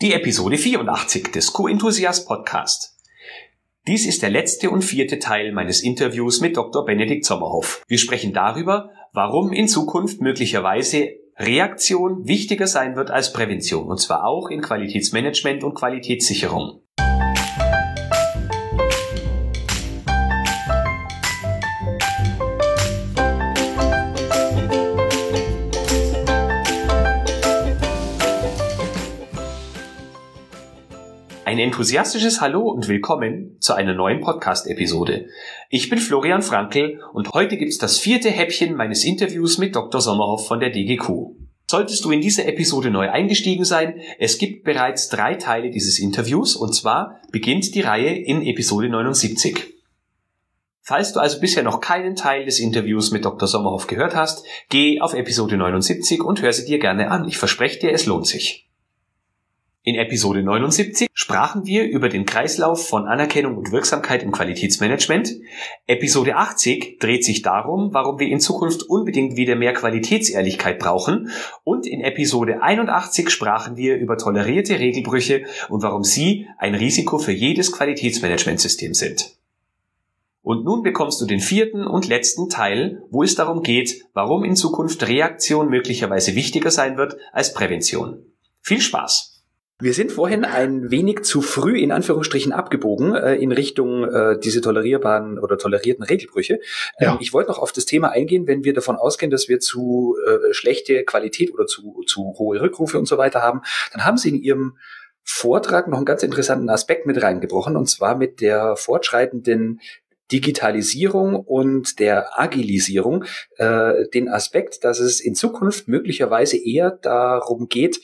die Episode 84 des Q-Enthusiast Podcast. Dies ist der letzte und vierte Teil meines Interviews mit Dr. Benedikt Sommerhoff. Wir sprechen darüber, warum in Zukunft möglicherweise Reaktion wichtiger sein wird als Prävention, und zwar auch in Qualitätsmanagement und Qualitätssicherung. Ein enthusiastisches Hallo und willkommen zu einer neuen Podcast-Episode. Ich bin Florian Frankl und heute gibt's das vierte Häppchen meines Interviews mit Dr. Sommerhoff von der DGQ. Solltest du in diese Episode neu eingestiegen sein, es gibt bereits drei Teile dieses Interviews und zwar beginnt die Reihe in Episode 79. Falls du also bisher noch keinen Teil des Interviews mit Dr. Sommerhoff gehört hast, geh auf Episode 79 und hör sie dir gerne an. Ich verspreche dir, es lohnt sich. In Episode 79 sprachen wir über den Kreislauf von Anerkennung und Wirksamkeit im Qualitätsmanagement. Episode 80 dreht sich darum, warum wir in Zukunft unbedingt wieder mehr Qualitätsehrlichkeit brauchen. Und in Episode 81 sprachen wir über tolerierte Regelbrüche und warum sie ein Risiko für jedes Qualitätsmanagementsystem sind. Und nun bekommst du den vierten und letzten Teil, wo es darum geht, warum in Zukunft Reaktion möglicherweise wichtiger sein wird als Prävention. Viel Spaß! Wir sind vorhin ein wenig zu früh in Anführungsstrichen abgebogen äh, in Richtung äh, diese tolerierbaren oder tolerierten Regelbrüche. Ähm, ja. Ich wollte noch auf das Thema eingehen, wenn wir davon ausgehen, dass wir zu äh, schlechte Qualität oder zu, zu hohe Rückrufe und so weiter haben, dann haben Sie in Ihrem Vortrag noch einen ganz interessanten Aspekt mit reingebrochen, und zwar mit der fortschreitenden Digitalisierung und der Agilisierung, äh, den Aspekt, dass es in Zukunft möglicherweise eher darum geht,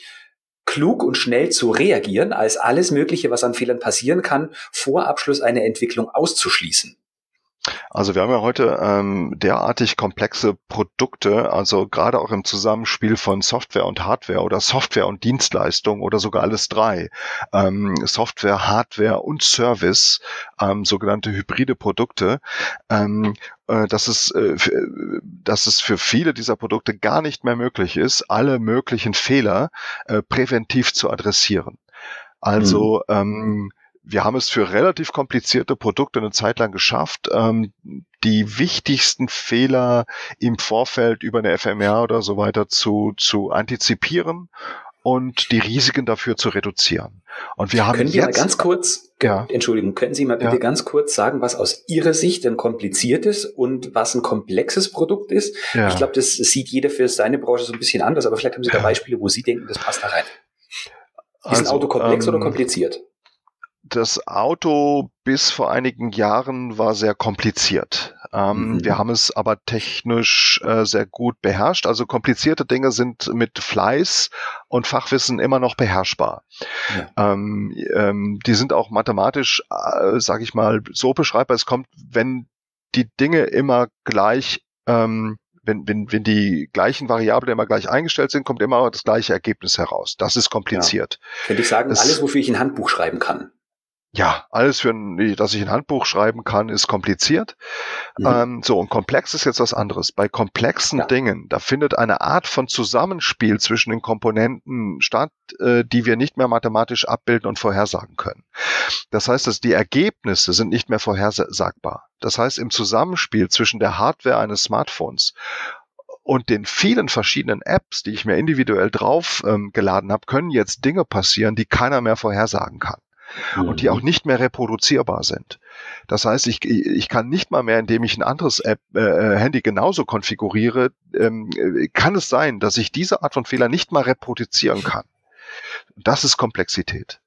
klug und schnell zu reagieren, als alles Mögliche, was an Fehlern passieren kann, vor Abschluss einer Entwicklung auszuschließen. Also wir haben ja heute ähm, derartig komplexe Produkte, also gerade auch im Zusammenspiel von Software und Hardware oder Software und Dienstleistung oder sogar alles drei. Ähm, Software, Hardware und Service, ähm, sogenannte hybride Produkte. Ähm, äh, dass es, äh, dass es für viele dieser Produkte gar nicht mehr möglich ist, alle möglichen Fehler äh, präventiv zu adressieren. Also mhm. ähm, wir haben es für relativ komplizierte Produkte eine Zeit lang geschafft, ähm, die wichtigsten Fehler im Vorfeld über eine FMR oder so weiter zu, zu antizipieren und die Risiken dafür zu reduzieren. Und wir haben können Sie mal ganz kurz, ja. Entschuldigung, können Sie mal bitte ja. ganz kurz sagen, was aus Ihrer Sicht ein kompliziertes und was ein komplexes Produkt ist? Ja. Ich glaube, das sieht jeder für seine Branche so ein bisschen anders, aber vielleicht haben Sie da Beispiele, wo Sie denken, das passt da rein. Ist also, ein Auto komplex ähm, oder kompliziert? Das Auto bis vor einigen Jahren war sehr kompliziert. Ähm, mhm. Wir haben es aber technisch äh, sehr gut beherrscht. Also komplizierte Dinge sind mit Fleiß und Fachwissen immer noch beherrschbar. Ja. Ähm, ähm, die sind auch mathematisch, äh, sage ich mal, so beschreibbar. Es kommt, wenn die Dinge immer gleich ähm, wenn, wenn, wenn die gleichen Variablen immer gleich eingestellt sind, kommt immer das gleiche Ergebnis heraus. Das ist kompliziert. Ja. Könnte ich sagen, das, alles, wofür ich ein Handbuch schreiben kann ja, alles für ein, dass ich ein Handbuch schreiben kann, ist kompliziert. Mhm. Ähm, so, und komplex ist jetzt was anderes. Bei komplexen ja. Dingen, da findet eine Art von Zusammenspiel zwischen den Komponenten statt, äh, die wir nicht mehr mathematisch abbilden und vorhersagen können. Das heißt, dass die Ergebnisse sind nicht mehr vorhersagbar. Das heißt, im Zusammenspiel zwischen der Hardware eines Smartphones und den vielen verschiedenen Apps, die ich mir individuell drauf ähm, geladen habe, können jetzt Dinge passieren, die keiner mehr vorhersagen kann mhm. und die auch nicht mehr reproduzierbar sind. Das heißt, ich, ich kann nicht mal mehr, indem ich ein anderes App, äh, äh, Handy genauso konfiguriere, ähm, äh, kann es sein, dass ich diese Art von Fehler nicht mal reproduzieren kann. Das ist Komplexität.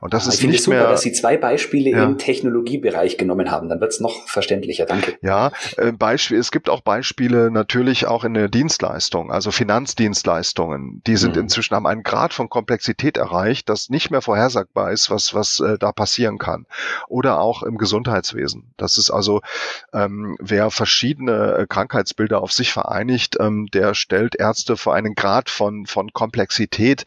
Und das ah, ist nicht super, mehr, dass Sie zwei Beispiele ja. im Technologiebereich genommen haben. Dann wird es noch verständlicher. Danke. Ja, äh, Beispiel, es gibt auch Beispiele natürlich auch in der Dienstleistung, also Finanzdienstleistungen. Die sind mhm. inzwischen haben einen Grad von Komplexität erreicht, dass nicht mehr vorhersagbar ist, was was äh, da passieren kann. Oder auch im Gesundheitswesen. Das ist also, ähm, wer verschiedene äh, Krankheitsbilder auf sich vereinigt, ähm, der stellt Ärzte vor einen Grad von von Komplexität,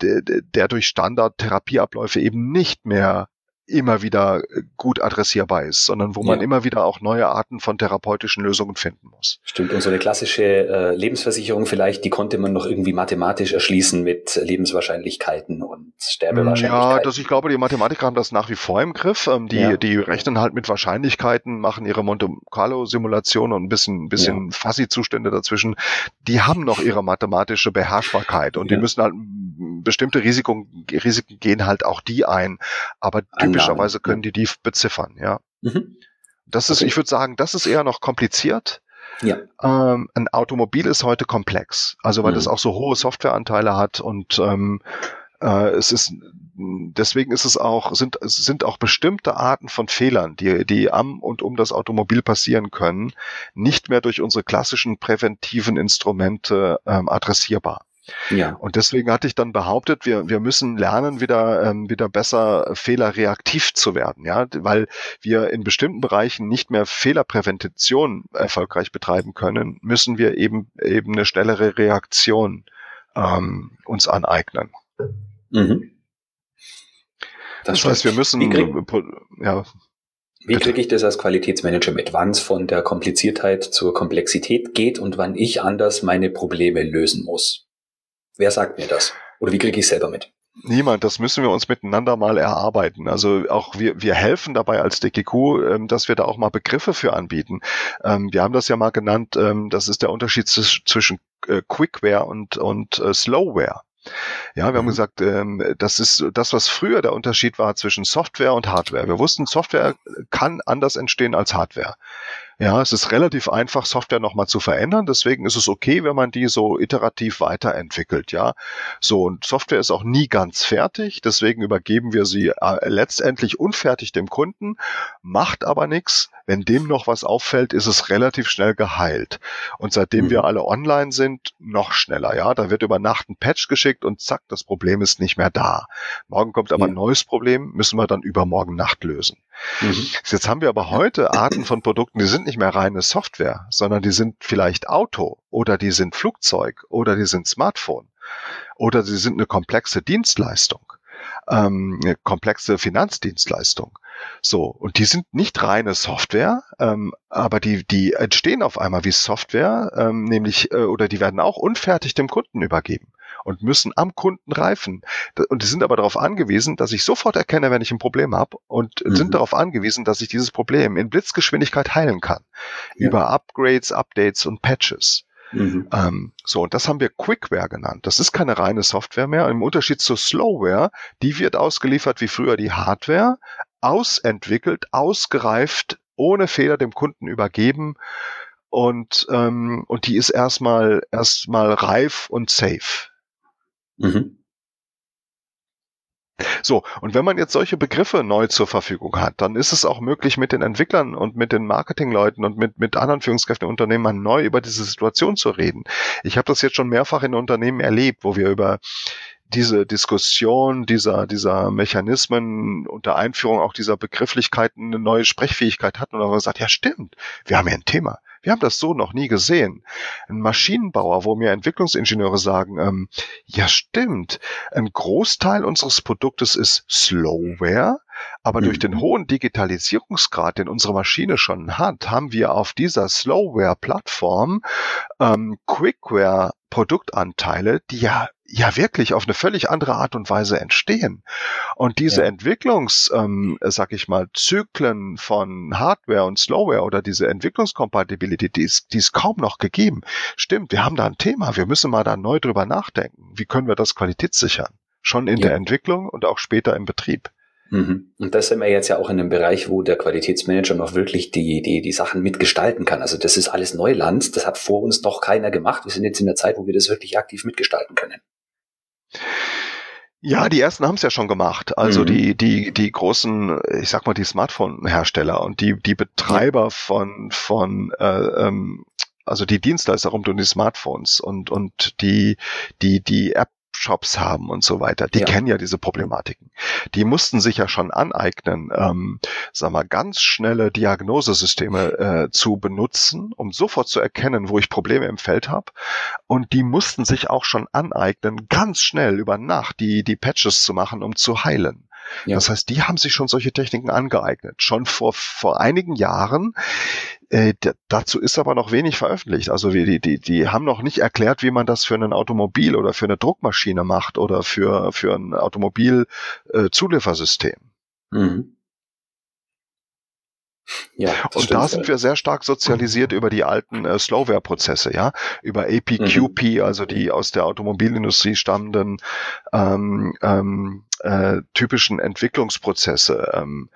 der, der durch Standardtherapieabläufe eben nicht mehr immer wieder äh, gut adressierbar ist, sondern wo man Ja. immer wieder auch neue Arten von therapeutischen Lösungen finden muss. Stimmt. Und so eine klassische äh, Lebensversicherung vielleicht, die konnte man noch irgendwie mathematisch erschließen mit Lebenswahrscheinlichkeiten und Sterbewahrscheinlichkeiten. Ja, das, ich glaube, die Mathematiker haben das nach wie vor im Griff. Ähm, die, Ja. die rechnen halt mit Wahrscheinlichkeiten, machen ihre Monte Carlo Simulation und ein bisschen, bisschen Fuzzy-Zustände dazwischen. Die haben noch ihre mathematische Beherrschbarkeit und Ja. die müssen halt bestimmte Risiken, Risiken gehen halt auch die ein. Aber typischerweise ja. können die die beziffern, ja. Mhm. Das ist, Okay. ich würde sagen, das ist eher noch kompliziert. Ja. Ähm, ein Automobil ist heute komplex, also weil Mhm. es auch so hohe Softwareanteile hat und ähm, äh, es ist deswegen ist es auch sind sind auch bestimmte Arten von Fehlern, die die am und um das Automobil passieren können, nicht mehr durch unsere klassischen präventiven Instrumente ähm, adressierbar. Ja. Und deswegen hatte ich dann behauptet, wir, wir müssen lernen, wieder, ähm, wieder besser fehlerreaktiv zu werden, ja, weil wir in bestimmten Bereichen nicht mehr Fehlerprävention erfolgreich betreiben können, müssen wir eben, eben eine schnellere Reaktion ähm, uns aneignen. Mhm. Das, Das heißt, wir müssen, ja, Wie kriege ich das als Qualitätsmanager mit? Wann es von der Kompliziertheit zur Komplexität geht und wann ich anders meine Probleme lösen muss? Wer sagt mir das? Oder wie kriege ich selber mit? Niemand, das müssen wir uns miteinander mal erarbeiten. Also auch wir, wir helfen dabei als DGQ, ähm, dass wir da auch mal Begriffe für anbieten. Ähm, wir haben das ja mal genannt, ähm, das ist der Unterschied zwisch- zwischen äh, Quickware und, und äh, Slowware. Ja, wir haben Mhm. gesagt, ähm, das ist das, was früher der Unterschied war zwischen Software und Hardware. Wir wussten, Software kann anders entstehen als Hardware. Ja, es ist relativ einfach, Software nochmal zu verändern. Deswegen ist es okay, wenn man die so iterativ weiterentwickelt. Ja, so und Software ist auch nie ganz fertig. Deswegen übergeben wir sie äh, letztendlich unfertig dem Kunden, macht aber nichts. Wenn dem noch was auffällt, ist es relativ schnell geheilt. Und seitdem Mhm. wir alle online sind, noch schneller. Ja, da wird über Nacht ein Patch geschickt und zack, das Problem ist nicht mehr da. Morgen kommt aber Ja. ein neues Problem, müssen wir dann übermorgen Nacht lösen. Mhm. Jetzt haben wir aber heute Arten von Produkten, die sind nicht mehr reine Software, sondern die sind vielleicht Auto oder die sind Flugzeug oder die sind Smartphone oder sie sind eine komplexe Dienstleistung, ähm, eine komplexe Finanzdienstleistung. So, und die sind nicht reine Software, ähm, aber die, die entstehen auf einmal wie Software, ähm, nämlich, äh, oder die werden auch unfertig dem Kunden übergeben und müssen am Kunden reifen. Und die sind aber darauf angewiesen, dass ich sofort erkenne, wenn ich ein Problem habe und Mhm. sind darauf angewiesen, dass ich dieses Problem in Blitzgeschwindigkeit heilen kann. Ja. Über Upgrades, Updates und Patches. Mhm. Ähm, so, und das haben wir Quickware genannt. Das ist keine reine Software mehr. Im Unterschied zur Slowware, die wird ausgeliefert wie früher die Hardware, ausentwickelt, ausgereift, ohne Fehler dem Kunden übergeben und, ähm, und die ist erstmal erstmal reif und safe. Mhm. So, und wenn man jetzt solche Begriffe neu zur Verfügung hat, dann ist es auch möglich, mit den Entwicklern und mit den Marketingleuten und mit, mit anderen Führungskräften im Unternehmen mal neu über diese Situation zu reden. Ich habe das jetzt schon mehrfach in Unternehmen erlebt, wo wir über diese Diskussion dieser, dieser Mechanismen unter Einführung auch dieser Begrifflichkeiten eine neue Sprechfähigkeit hatten und haben gesagt, ja stimmt, wir haben ja ein Thema. Wir haben das so noch nie gesehen. Ein Maschinenbauer, wo mir Entwicklungsingenieure sagen, ähm, ja stimmt, ein Großteil unseres Produktes ist Slowware, aber Mhm. durch den hohen Digitalisierungsgrad, den unsere Maschine schon hat, haben wir auf dieser Slowware-Plattform ähm, Quickware-Produktanteile, die ja ja wirklich auf eine völlig andere Art und Weise entstehen. Und diese Ja. Entwicklungs, ähm, sag ich mal, Zyklen von Hardware und Slowware oder diese Entwicklungskompatibilität, die ist, die ist kaum noch gegeben. Stimmt, wir haben da ein Thema, wir müssen mal da neu drüber nachdenken. Wie können wir das qualitätssichern? Schon in Ja. der Entwicklung und auch später im Betrieb. Mhm. Und das sind wir jetzt ja auch in einem Bereich, wo der Qualitätsmanager noch wirklich die, die, die Sachen mitgestalten kann. Also das ist alles Neuland. Das hat vor uns noch keiner gemacht. Wir sind jetzt in der Zeit, wo wir das wirklich aktiv mitgestalten können. Ja, die ersten haben es ja schon gemacht. Also Mhm. die, die, die großen, ich sag mal, die Smartphone-Hersteller und die, die Betreiber von, von äh, ähm, also die Dienstleister rund um die Smartphones und, und die, die, die App Shops haben und so weiter, die Ja. kennen ja diese Problematiken. Die mussten sich ja schon aneignen, ähm, sag mal, ganz schnelle Diagnosesysteme äh, zu benutzen, um sofort zu erkennen, wo ich Probleme im Feld habe. Und die mussten sich auch schon aneignen, ganz schnell über Nacht die, die Patches zu machen, um zu heilen. Ja. Das heißt, die haben sich schon solche Techniken angeeignet. Schon vor, vor einigen Jahren. Äh, dazu ist aber noch wenig veröffentlicht. Also die, die, die haben noch nicht erklärt, wie man das für ein Automobil oder für eine Druckmaschine macht oder für, für ein Automobilzuliefersystem. Äh, mhm. Ja, und da sind wir sehr stark sozialisiert über die alten äh, Slowware-Prozesse, ja, über APQP, mhm. also die aus der Automobilindustrie stammenden ähm, ähm, äh, typischen Entwicklungsprozesse. Ähm,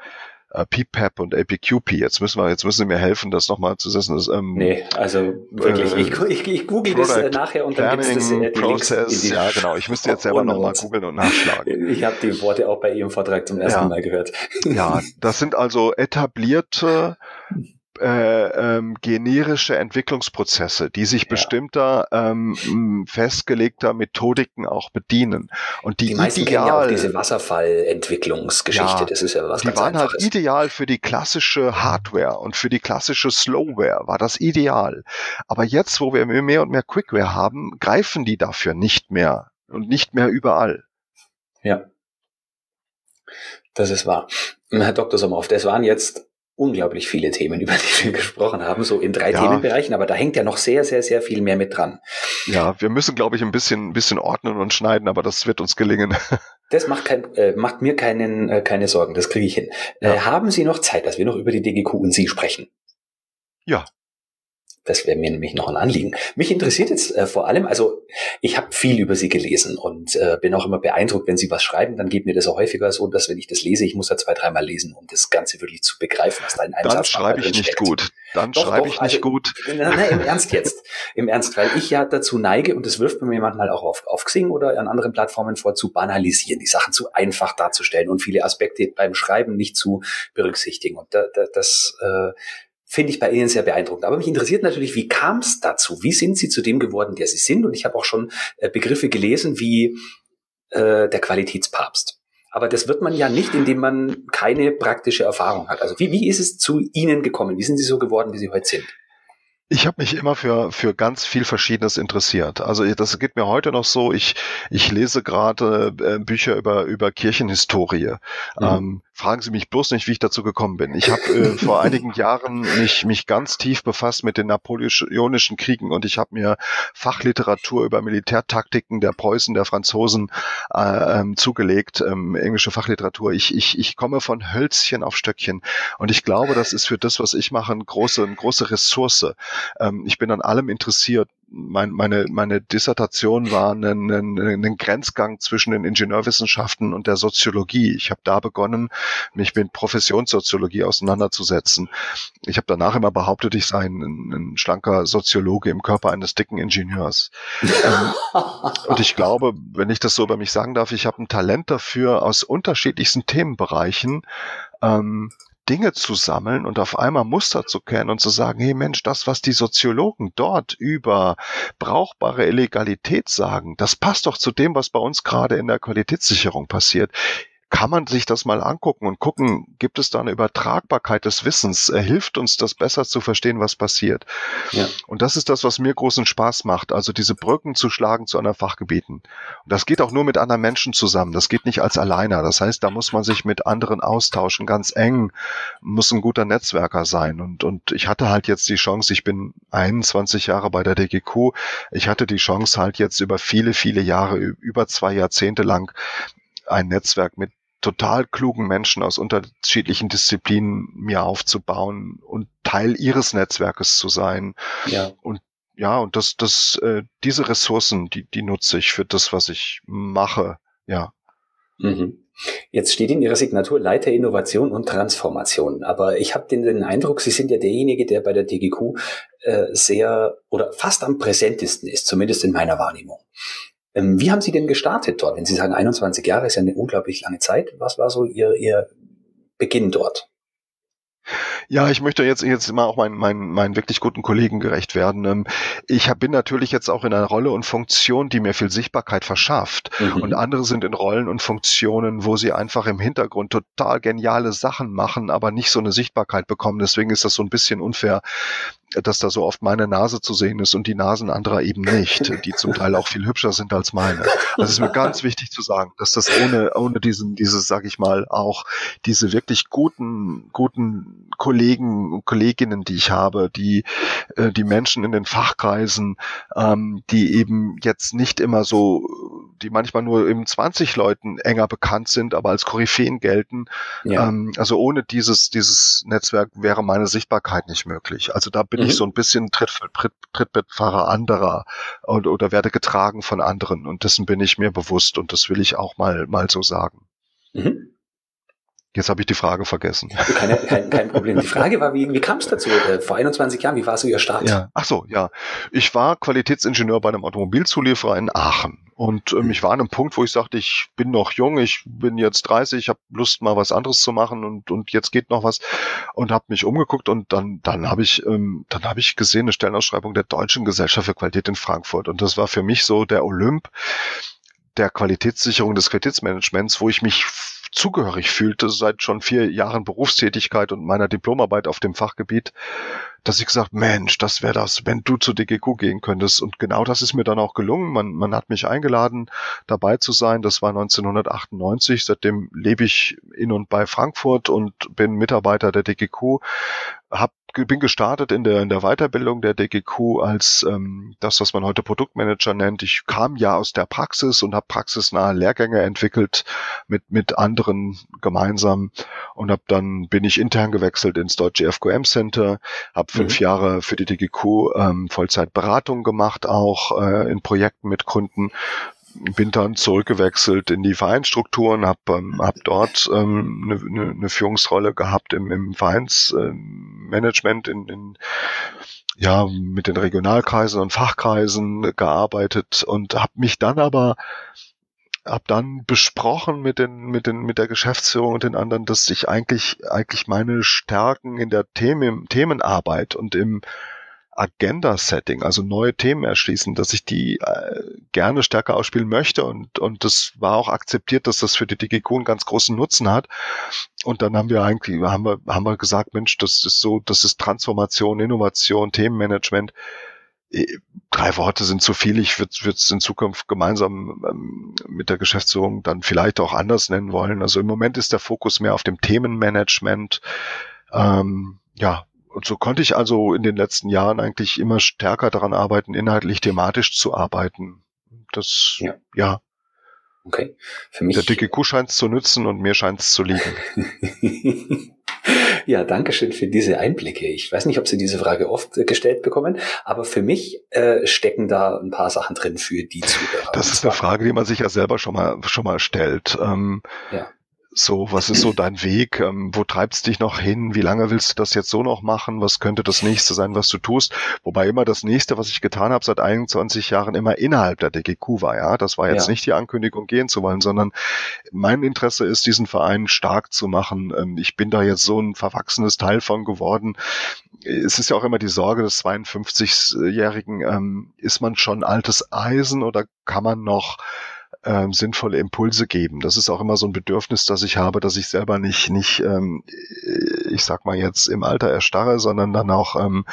äh, PPAP und APQP. Jetzt müssen wir, jetzt müssen Sie mir helfen, das nochmal zu setzen. Das, ähm, nee, also wirklich, äh, ich, ich, ich google das äh, nachher und dann gibt es äh, Process, Ja, genau. Ich müsste jetzt selber nochmal googeln und nachschlagen. Ich habe die Worte auch bei Ihrem Vortrag zum ersten ja. Mal gehört. Ja, das sind also etablierte äh, ähm, generische Entwicklungsprozesse, die sich ja. bestimmter ähm, festgelegter Methodiken auch bedienen. Und die, die meisten ideal, kennen ja auch diese Wasserfallentwicklungsgeschichte. Ja, das ist ja was Die ganz waren halt Einfaches. halt ideal für die klassische Hardware und für die klassische Slowware war das ideal. Aber jetzt, wo wir mehr und mehr Quickware haben, greifen die dafür nicht mehr und nicht mehr überall. Ja. Das ist wahr. Herr Dr. Sommerhoff, das waren jetzt unglaublich viele Themen, über die wir gesprochen haben, so in drei ja. Themenbereichen, aber da hängt ja noch sehr, sehr, sehr viel mehr mit dran. Ja, wir müssen, glaube ich, ein bisschen, ein bisschen ordnen und schneiden, aber das wird uns gelingen. Das macht, kein, äh, macht mir keinen, äh, keine Sorgen, das kriege ich hin. Äh, ja. Äh, haben Sie noch Zeit, dass wir noch über die DGQ und Sie sprechen? Ja, das wäre mir nämlich noch ein Anliegen. Mich interessiert jetzt äh, vor allem, also ich habe viel über Sie gelesen und äh, bin auch immer beeindruckt, wenn Sie was schreiben, dann geht mir das auch häufiger so, dass wenn ich das lese, ich muss da zwei, dreimal lesen, um das Ganze wirklich zu begreifen, was da in einem Dann schreibe ich nicht steckt. gut. Dann schreibe ich nicht also, gut. Na, na, Im Ernst jetzt. Im Ernst, weil ich ja dazu neige, und das wirft mir manchmal auch auf, auf Xing oder an anderen Plattformen vor, zu banalisieren, die Sachen zu einfach darzustellen und viele Aspekte beim Schreiben nicht zu berücksichtigen. Und da, da, das äh, finde ich bei Ihnen sehr beeindruckend. Aber mich interessiert natürlich, wie kam es dazu? Wie sind Sie zu dem geworden, der Sie sind? Und ich habe auch schon äh, Begriffe gelesen wie äh, der Qualitätspapst. Aber das wird man ja nicht, indem man keine praktische Erfahrung hat. Also wie, wie ist es zu Ihnen gekommen? Wie sind Sie so geworden, wie Sie heute sind? Ich habe mich immer für, für ganz viel Verschiedenes interessiert. Also das geht mir heute noch so. Ich, ich lese gerade äh, Bücher über, über Kirchenhistorie. Mhm. Ähm, fragen Sie mich bloß nicht, wie ich dazu gekommen bin. Ich habe äh, vor einigen Jahren mich, mich ganz tief befasst mit den napoleonischen Kriegen und ich habe mir Fachliteratur über Militärtaktiken der Preußen, der Franzosen äh, ähm, zugelegt, ähm, englische Fachliteratur. Ich, ich, ich komme von Hölzchen auf Stöckchen und ich glaube, das ist für das, was ich mache, eine große, eine große Ressource. Ähm, ich bin an allem interessiert. Mein, meine, meine Dissertation war ein, ein, ein Grenzgang zwischen den Ingenieurwissenschaften und der Soziologie. Ich habe da begonnen, mich mit Professionssoziologie auseinanderzusetzen. Ich habe danach immer behauptet, ich sei ein, ein schlanker Soziologe im Körper eines dicken Ingenieurs. ähm, und ich glaube, wenn ich das so über mich sagen darf, ich habe ein Talent dafür, aus unterschiedlichsten Themenbereichen ähm, Dinge zu sammeln und auf einmal Muster zu kennen und zu sagen, hey Mensch, das, was die Soziologen dort über brauchbare Illegalität sagen, das passt doch zu dem, was bei uns gerade in der Qualitätssicherung passiert kann man sich das mal angucken und gucken, gibt es da eine Übertragbarkeit des Wissens? Äh, hilft uns das besser zu verstehen, was passiert? Ja. Und das ist das, was mir großen Spaß macht, also diese Brücken zu schlagen zu anderen Fachgebieten. Und das geht auch nur mit anderen Menschen zusammen. Das geht nicht als Alleiner. Das heißt, da muss man sich mit anderen austauschen, ganz eng, muss ein guter Netzwerker sein. Und, und ich hatte halt jetzt die Chance, ich bin 21 Jahre bei der DGQ, ich hatte die Chance halt jetzt über viele, viele Jahre, über zwei Jahrzehnte lang ein Netzwerk mit total klugen Menschen aus unterschiedlichen Disziplinen mir aufzubauen und Teil ihres Netzwerkes zu sein. Ja. Und ja, und das, das, äh, diese Ressourcen, die, die nutze ich für das, was ich mache. Ja. Mhm. Jetzt steht in Ihrer Signatur Leiter Innovation und Transformation. Aber ich habe den, den, Eindruck, Sie sind ja derjenige, der bei der DGQ äh, sehr oder fast am präsentesten ist, zumindest in meiner Wahrnehmung. Ähm, wie haben Sie denn gestartet dort? Wenn Sie sagen, 21 Jahre ist ja eine unglaublich lange Zeit. Was war so Ihr, Ihr Beginn dort? Ja, ich möchte jetzt, jetzt mal auch meinen, meinen, meinen wirklich guten Kollegen gerecht werden. Ähm, ich bin natürlich jetzt auch in einer Rolle und Funktion, die mir viel Sichtbarkeit verschafft. Mhm. Und andere sind in Rollen und Funktionen, wo sie einfach im Hintergrund total geniale Sachen machen, aber nicht so eine Sichtbarkeit bekommen. Deswegen ist das so ein bisschen unfair, dass da so oft meine Nase zu sehen ist und die Nasen anderer eben nicht, die zum Teil auch viel hübscher sind als meine. Das ist mir ganz wichtig zu sagen, dass das ohne, ohne diesen, dieses, sag ich mal, auch diese wirklich guten, guten Kollegen und Kolleginnen, die ich habe, die, äh, die Menschen in den Fachkreisen, ähm, die eben jetzt nicht immer so, die manchmal nur eben 20 Leuten enger bekannt sind, aber als Koryphäen gelten. Ja. Ähm, also ohne dieses, dieses Netzwerk wäre meine Sichtbarkeit nicht möglich. Also da bin mhm. ich so ein bisschen Tritt, Tritt, Trittbettfahrer anderer und, oder werde getragen von anderen und dessen bin ich mir bewusst und das will ich auch mal, mal so sagen. Mhm. Jetzt habe ich die Frage vergessen. Keine, kein, kein Problem. Die Frage war, wie, wie kam es dazu? Äh, vor 21 Jahren, wie war so Ihr Start? Ja. Ach so, ja. Ich war Qualitätsingenieur bei einem Automobilzulieferer in Aachen. Und ähm, ich war an einem Punkt, wo ich sagte, ich bin noch jung, ich bin jetzt 30, ich habe Lust, mal was anderes zu machen und, und jetzt geht noch was. Und habe mich umgeguckt und dann, dann habe ich, ähm, dann habe ich gesehen, eine Stellenausschreibung der Deutschen Gesellschaft für Qualität in Frankfurt. Und das war für mich so der Olymp der Qualitätssicherung des Qualitätsmanagements, wo ich mich zugehörig fühlte seit schon vier Jahren Berufstätigkeit und meiner Diplomarbeit auf dem Fachgebiet, dass ich gesagt, Mensch, das wäre das, wenn du zur DGQ gehen könntest. Und genau das ist mir dann auch gelungen. Man, man hat mich eingeladen, dabei zu sein. Das war 1998. Seitdem lebe ich in und bei Frankfurt und bin Mitarbeiter der DGQ. Hab bin gestartet in der, in der Weiterbildung der DGQ als ähm, das, was man heute Produktmanager nennt. Ich kam ja aus der Praxis und habe praxisnahe Lehrgänge entwickelt mit, mit anderen gemeinsam und habe dann bin ich intern gewechselt ins deutsche FQM Center, habe fünf mhm. Jahre für die DGQ ähm, Vollzeitberatung gemacht, auch äh, in Projekten mit Kunden bin dann zurückgewechselt in die Vereinsstrukturen, habe ähm, hab dort ähm, eine, ne, ne Führungsrolle gehabt im, im Vereinsmanagement, in, in, ja, mit den Regionalkreisen und Fachkreisen gearbeitet und habe mich dann aber hab dann besprochen mit den mit den mit der Geschäftsführung und den anderen, dass ich eigentlich eigentlich meine Stärken in der Themen, Themenarbeit und im Agenda-Setting, also neue Themen erschließen, dass ich die äh, gerne stärker ausspielen möchte und, und das war auch akzeptiert, dass das für die DGQ ganz großen Nutzen hat. Und dann haben wir eigentlich, haben wir, haben wir gesagt, Mensch, das ist so, das ist Transformation, Innovation, Themenmanagement. Äh, drei Worte sind zu viel. Ich würde es in Zukunft gemeinsam ähm, mit der Geschäftsführung dann vielleicht auch anders nennen wollen. Also im Moment ist der Fokus mehr auf dem Themenmanagement. Ähm, ja, und so konnte ich also in den letzten Jahren eigentlich immer stärker daran arbeiten, inhaltlich thematisch zu arbeiten. Das, ja. ja. Okay. Für mich. Der dicke Kuh scheint es zu nützen und mir scheint es zu liegen. ja, danke schön für diese Einblicke. Ich weiß nicht, ob Sie diese Frage oft gestellt bekommen, aber für mich äh, stecken da ein paar Sachen drin für die Zuhörer. Das ist eine Frage, die man sich ja selber schon mal schon mal stellt. Ähm, ja. So, was ist so dein Weg? Ähm, wo treibst dich noch hin? Wie lange willst du das jetzt so noch machen? Was könnte das nächste sein, was du tust? Wobei immer das nächste, was ich getan habe seit 21 Jahren, immer innerhalb der DGQ war. Ja, das war jetzt ja. nicht die Ankündigung, gehen zu wollen, sondern mein Interesse ist, diesen Verein stark zu machen. Ähm, ich bin da jetzt so ein verwachsenes Teil von geworden. Es ist ja auch immer die Sorge des 52-Jährigen, ähm, ist man schon altes Eisen oder kann man noch ähm, sinnvolle Impulse geben. Das ist auch immer so ein Bedürfnis, das ich habe, dass ich selber nicht, nicht, ähm, ich sag mal jetzt im Alter erstarre, sondern dann auch ähm,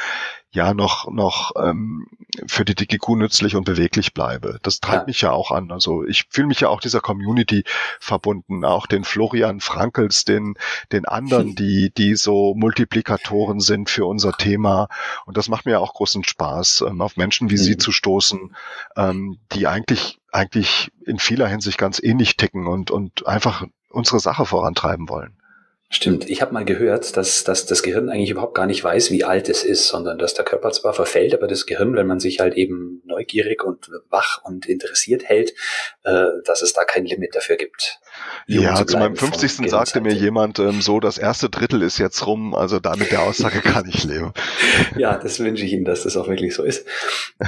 ja noch noch ähm, für die DGQ nützlich und beweglich bleibe. Das treibt ja. mich ja auch an. Also ich fühle mich ja auch dieser Community verbunden, auch den Florian Frankels, den den anderen, die die so Multiplikatoren sind für unser Thema. Und das macht mir auch großen Spaß, ähm, auf Menschen wie mhm. Sie zu stoßen, ähm, die eigentlich eigentlich in vieler Hinsicht ganz ähnlich ticken und und einfach unsere Sache vorantreiben wollen. Stimmt. Ich habe mal gehört, dass, dass das Gehirn eigentlich überhaupt gar nicht weiß, wie alt es ist, sondern dass der Körper zwar verfällt, aber das Gehirn, wenn man sich halt eben neugierig und wach und interessiert hält, äh, dass es da kein Limit dafür gibt. Ja, zu, zu meinem 50. sagte mir jemand, ähm, so das erste Drittel ist jetzt rum, also da mit der Aussage kann ich leben. ja, das wünsche ich Ihnen, dass das auch wirklich so ist.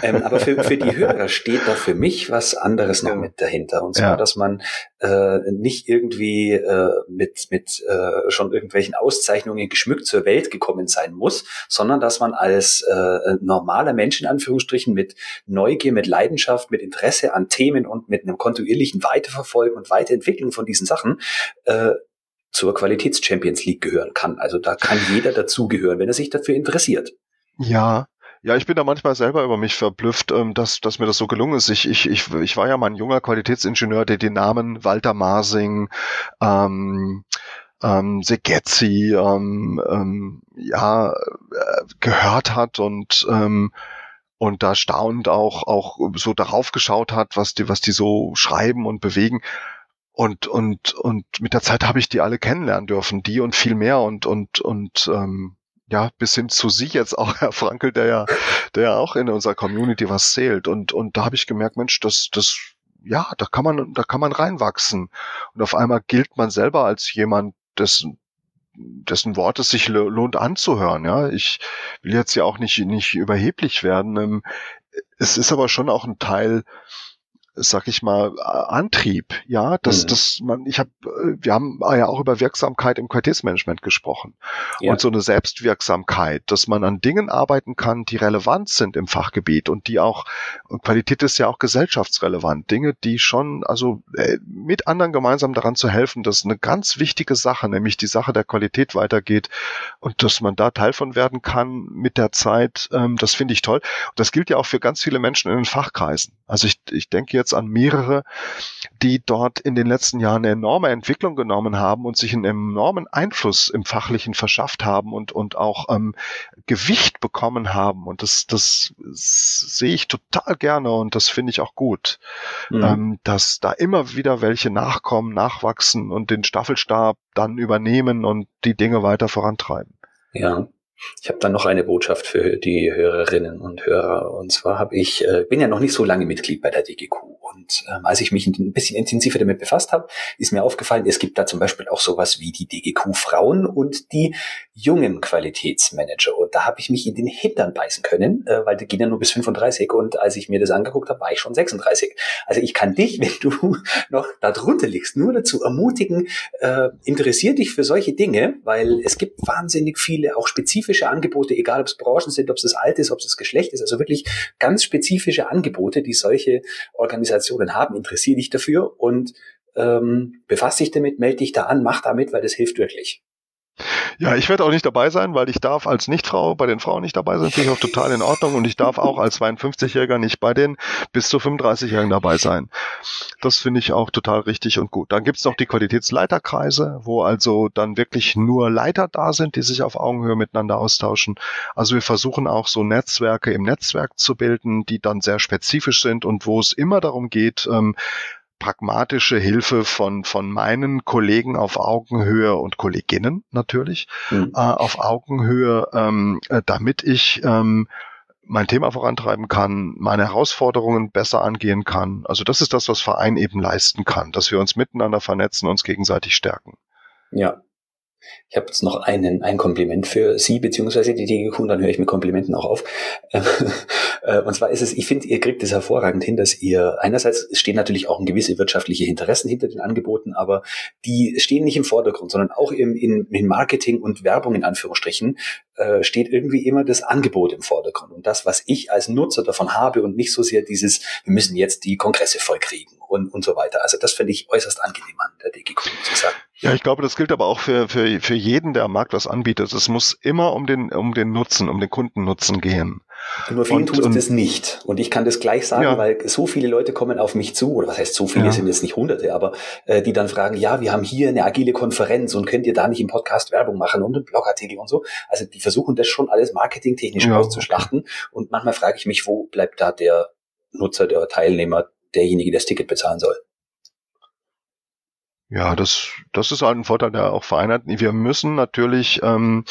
Ähm, aber für, für die Hörer steht da für mich was anderes noch ja. mit dahinter. Und zwar, ja. dass man äh, nicht irgendwie äh, mit, mit äh, schon irgendwelchen Auszeichnungen geschmückt zur Welt gekommen sein muss, sondern dass man als äh, normaler Mensch in Anführungsstrichen mit Neugier, mit Leidenschaft, mit Interesse an Themen und mit einem kontinuierlichen Weiterverfolgen und Weiterentwickeln von diesen Sachen äh, zur Qualitäts-Champions League gehören kann. Also da kann jeder dazugehören, wenn er sich dafür interessiert. Ja, ja, ich bin da manchmal selber über mich verblüfft, ähm, dass, dass mir das so gelungen ist. Ich, ich, ich, war ja mal ein junger Qualitätsingenieur, der die Namen Walter Masing, ähm, ähm, Segezzi, ähm, ähm, ja, äh, gehört hat und ähm, und da staunend auch auch so darauf geschaut hat, was die was die so schreiben und bewegen. Und, und, und mit der Zeit habe ich die alle kennenlernen dürfen, die und viel mehr und, und, und ähm, ja, bis hin zu Sie jetzt auch, Herr Frankel, der ja, der ja auch in unserer Community was zählt. Und, und da habe ich gemerkt, Mensch, das, das, ja, da kann man, da kann man reinwachsen. Und auf einmal gilt man selber als jemand, dessen, dessen Wort es sich lohnt anzuhören. Ja, ich will jetzt ja auch nicht, nicht überheblich werden. Ähm, es ist aber schon auch ein Teil, sag ich mal, Antrieb, ja, dass, mhm. dass man, ich habe, wir haben ja auch über Wirksamkeit im Qualitätsmanagement gesprochen ja. und so eine Selbstwirksamkeit, dass man an Dingen arbeiten kann, die relevant sind im Fachgebiet und die auch, und Qualität ist ja auch gesellschaftsrelevant, Dinge, die schon, also äh, mit anderen gemeinsam daran zu helfen, dass eine ganz wichtige Sache, nämlich die Sache der Qualität weitergeht und dass man da Teil von werden kann mit der Zeit, ähm, das finde ich toll. Und das gilt ja auch für ganz viele Menschen in den Fachkreisen. Also ich, ich denke jetzt an mehrere, die dort in den letzten Jahren eine enorme Entwicklung genommen haben und sich einen enormen Einfluss im Fachlichen verschafft haben und, und auch ähm, Gewicht bekommen haben. Und das, das sehe ich total gerne und das finde ich auch gut, mhm. ähm, dass da immer wieder welche nachkommen, nachwachsen und den Staffelstab dann übernehmen und die Dinge weiter vorantreiben. Ja, ich habe dann noch eine Botschaft für die Hörerinnen und Hörer. Und zwar habe ich, äh, bin ja noch nicht so lange Mitglied bei der DGQ. Und ähm, als ich mich ein bisschen intensiver damit befasst habe, ist mir aufgefallen, es gibt da zum Beispiel auch sowas wie die DGQ Frauen und die jungen Qualitätsmanager. Und da habe ich mich in den Hintern beißen können, äh, weil die gehen ja nur bis 35. Und als ich mir das angeguckt habe, war ich schon 36. Also ich kann dich, wenn du noch da drunter liegst, nur dazu ermutigen, äh, interessier dich für solche Dinge, weil es gibt wahnsinnig viele auch spezifische Angebote, egal ob es Branchen sind, ob es das Alte ist, ob es das Geschlecht ist. Also wirklich ganz spezifische Angebote, die solche Organisationen haben, interessiere dich dafür und ähm, befasse dich damit, melde dich da an, mach damit, weil das hilft wirklich. Ja, ich werde auch nicht dabei sein, weil ich darf als Nichtfrau bei den Frauen nicht dabei sein, finde ich auch total in Ordnung und ich darf auch als 52-Jähriger nicht bei den bis zu 35-Jährigen dabei sein. Das finde ich auch total richtig und gut. Dann gibt's noch die Qualitätsleiterkreise, wo also dann wirklich nur Leiter da sind, die sich auf Augenhöhe miteinander austauschen. Also wir versuchen auch so Netzwerke im Netzwerk zu bilden, die dann sehr spezifisch sind und wo es immer darum geht, ähm, pragmatische Hilfe von, von meinen Kollegen auf Augenhöhe und Kolleginnen natürlich mhm. äh, auf Augenhöhe, ähm, äh, damit ich ähm, mein Thema vorantreiben kann, meine Herausforderungen besser angehen kann. Also das ist das, was Verein eben leisten kann, dass wir uns miteinander vernetzen, uns gegenseitig stärken. Ja, ich habe jetzt noch einen, ein Kompliment für Sie beziehungsweise die DGQ dann höre ich mit Komplimenten auch auf. Äh, und zwar ist es, ich finde, ihr kriegt es hervorragend hin, dass ihr einerseits stehen natürlich auch gewisse wirtschaftliche Interessen hinter den Angeboten, aber die stehen nicht im Vordergrund, sondern auch im, in, in Marketing und Werbung in Anführungsstrichen äh, steht irgendwie immer das Angebot im Vordergrund und das, was ich als Nutzer davon habe und nicht so sehr dieses, wir müssen jetzt die Kongresse vollkriegen und, und so weiter. Also das finde ich äußerst angenehm an der muss ich sagen. Ja, ich glaube, das gilt aber auch für, für, für jeden, der am Markt was anbietet. Es muss immer um den, um den Nutzen, um den Kundennutzen gehen. Nur vielen tut es das nicht. Und ich kann das gleich sagen, ja. weil so viele Leute kommen auf mich zu, oder was heißt so viele, ja. sind jetzt nicht hunderte, aber äh, die dann fragen, ja, wir haben hier eine agile Konferenz und könnt ihr da nicht im Podcast Werbung machen und einen Blogartikel und so. Also die versuchen das schon alles marketingtechnisch ja. auszuschlachten. Und manchmal frage ich mich, wo bleibt da der Nutzer, der Teilnehmer, derjenige, der das Ticket bezahlen soll? Ja, das, das ist halt ein Vorteil, der auch vereinert. Wir müssen natürlich ähm,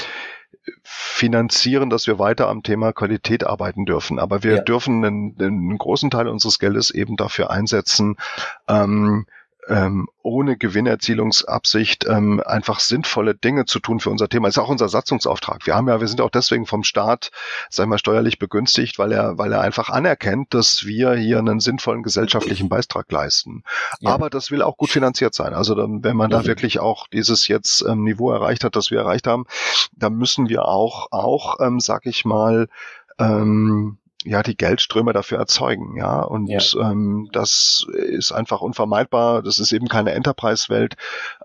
finanzieren, dass wir weiter am Thema Qualität arbeiten dürfen. Aber wir ja. dürfen einen, einen, großen Teil unseres Geldes eben dafür einsetzen, ähm, ähm, ohne Gewinnerzielungsabsicht ähm, einfach sinnvolle Dinge zu tun für unser Thema. Das ist auch unser Satzungsauftrag. Wir haben ja, wir sind auch deswegen vom Staat, sag ich mal, steuerlich begünstigt, weil er, weil er einfach anerkennt, dass wir hier einen sinnvollen gesellschaftlichen Beitrag leisten. Ja. Aber das will auch gut finanziert sein. Also dann, wenn man da mhm. wirklich auch dieses jetzt ähm, Niveau erreicht hat, das wir erreicht haben, dann müssen wir auch, auch, ähm, sag ich mal, ähm, ja die Geldströme dafür erzeugen, ja. Und ja. Ähm, das ist einfach unvermeidbar. Das ist eben keine Enterprise-Welt,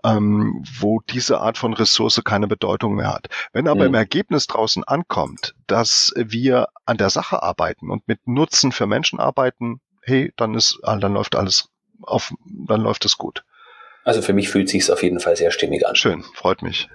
ähm, wo diese Art von Ressource keine Bedeutung mehr hat. Wenn aber mhm. im Ergebnis draußen ankommt, dass wir an der Sache arbeiten und mit Nutzen für Menschen arbeiten, hey, dann ist, dann läuft alles auf, dann läuft es gut. Also für mich fühlt sich auf jeden Fall sehr stimmig an. Schön, freut mich.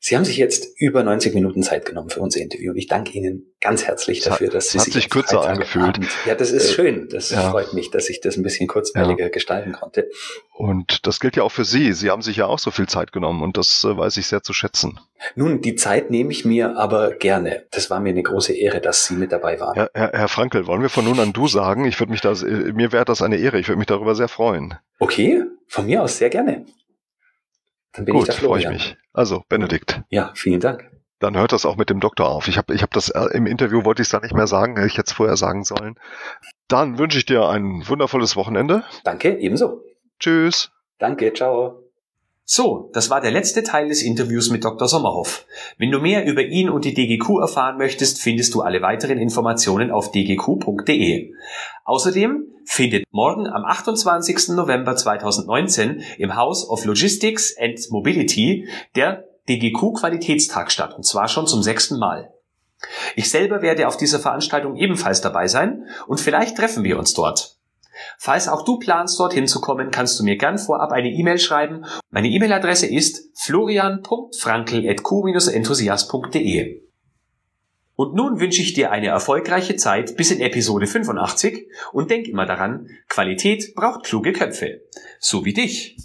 Sie haben sich jetzt über 90 Minuten Zeit genommen für unser Interview und ich danke Ihnen ganz herzlich dafür, dass Sie hat sich, sich kürzer angefühlt. Ja, das ist äh, schön. Das ja. freut mich, dass ich das ein bisschen kurzweiliger ja. gestalten konnte. Und das gilt ja auch für Sie. Sie haben sich ja auch so viel Zeit genommen und das äh, weiß ich sehr zu schätzen. Nun, die Zeit nehme ich mir aber gerne. Das war mir eine große Ehre, dass Sie mit dabei waren. Ja, Herr, Herr Frankel, wollen wir von nun an du sagen? Ich würde mich das, äh, mir wäre das eine Ehre. Ich würde mich darüber sehr freuen. Okay, von mir aus sehr gerne. Dann bin Gut, ich da freue ich mich. Also, Benedikt. Ja, vielen Dank. Dann hört das auch mit dem Doktor auf. Ich habe ich hab das äh, im Interview, wollte ich es da nicht mehr sagen, hätte ich jetzt vorher sagen sollen. Dann wünsche ich dir ein wundervolles Wochenende. Danke, ebenso. Tschüss. Danke, ciao. So, das war der letzte Teil des Interviews mit Dr. Sommerhoff. Wenn du mehr über ihn und die DGQ erfahren möchtest, findest du alle weiteren Informationen auf dgq.de. Außerdem findet morgen am 28. November 2019 im House of Logistics and Mobility der DGQ Qualitätstag statt, und zwar schon zum sechsten Mal. Ich selber werde auf dieser Veranstaltung ebenfalls dabei sein und vielleicht treffen wir uns dort. Falls auch du planst, dorthin zu kommen, kannst du mir gern vorab eine E-Mail schreiben. Meine E-Mail-Adresse ist florian.frankel.q-enthusiast.de. Und nun wünsche ich dir eine erfolgreiche Zeit bis in Episode 85 und denk immer daran, Qualität braucht kluge Köpfe. So wie dich.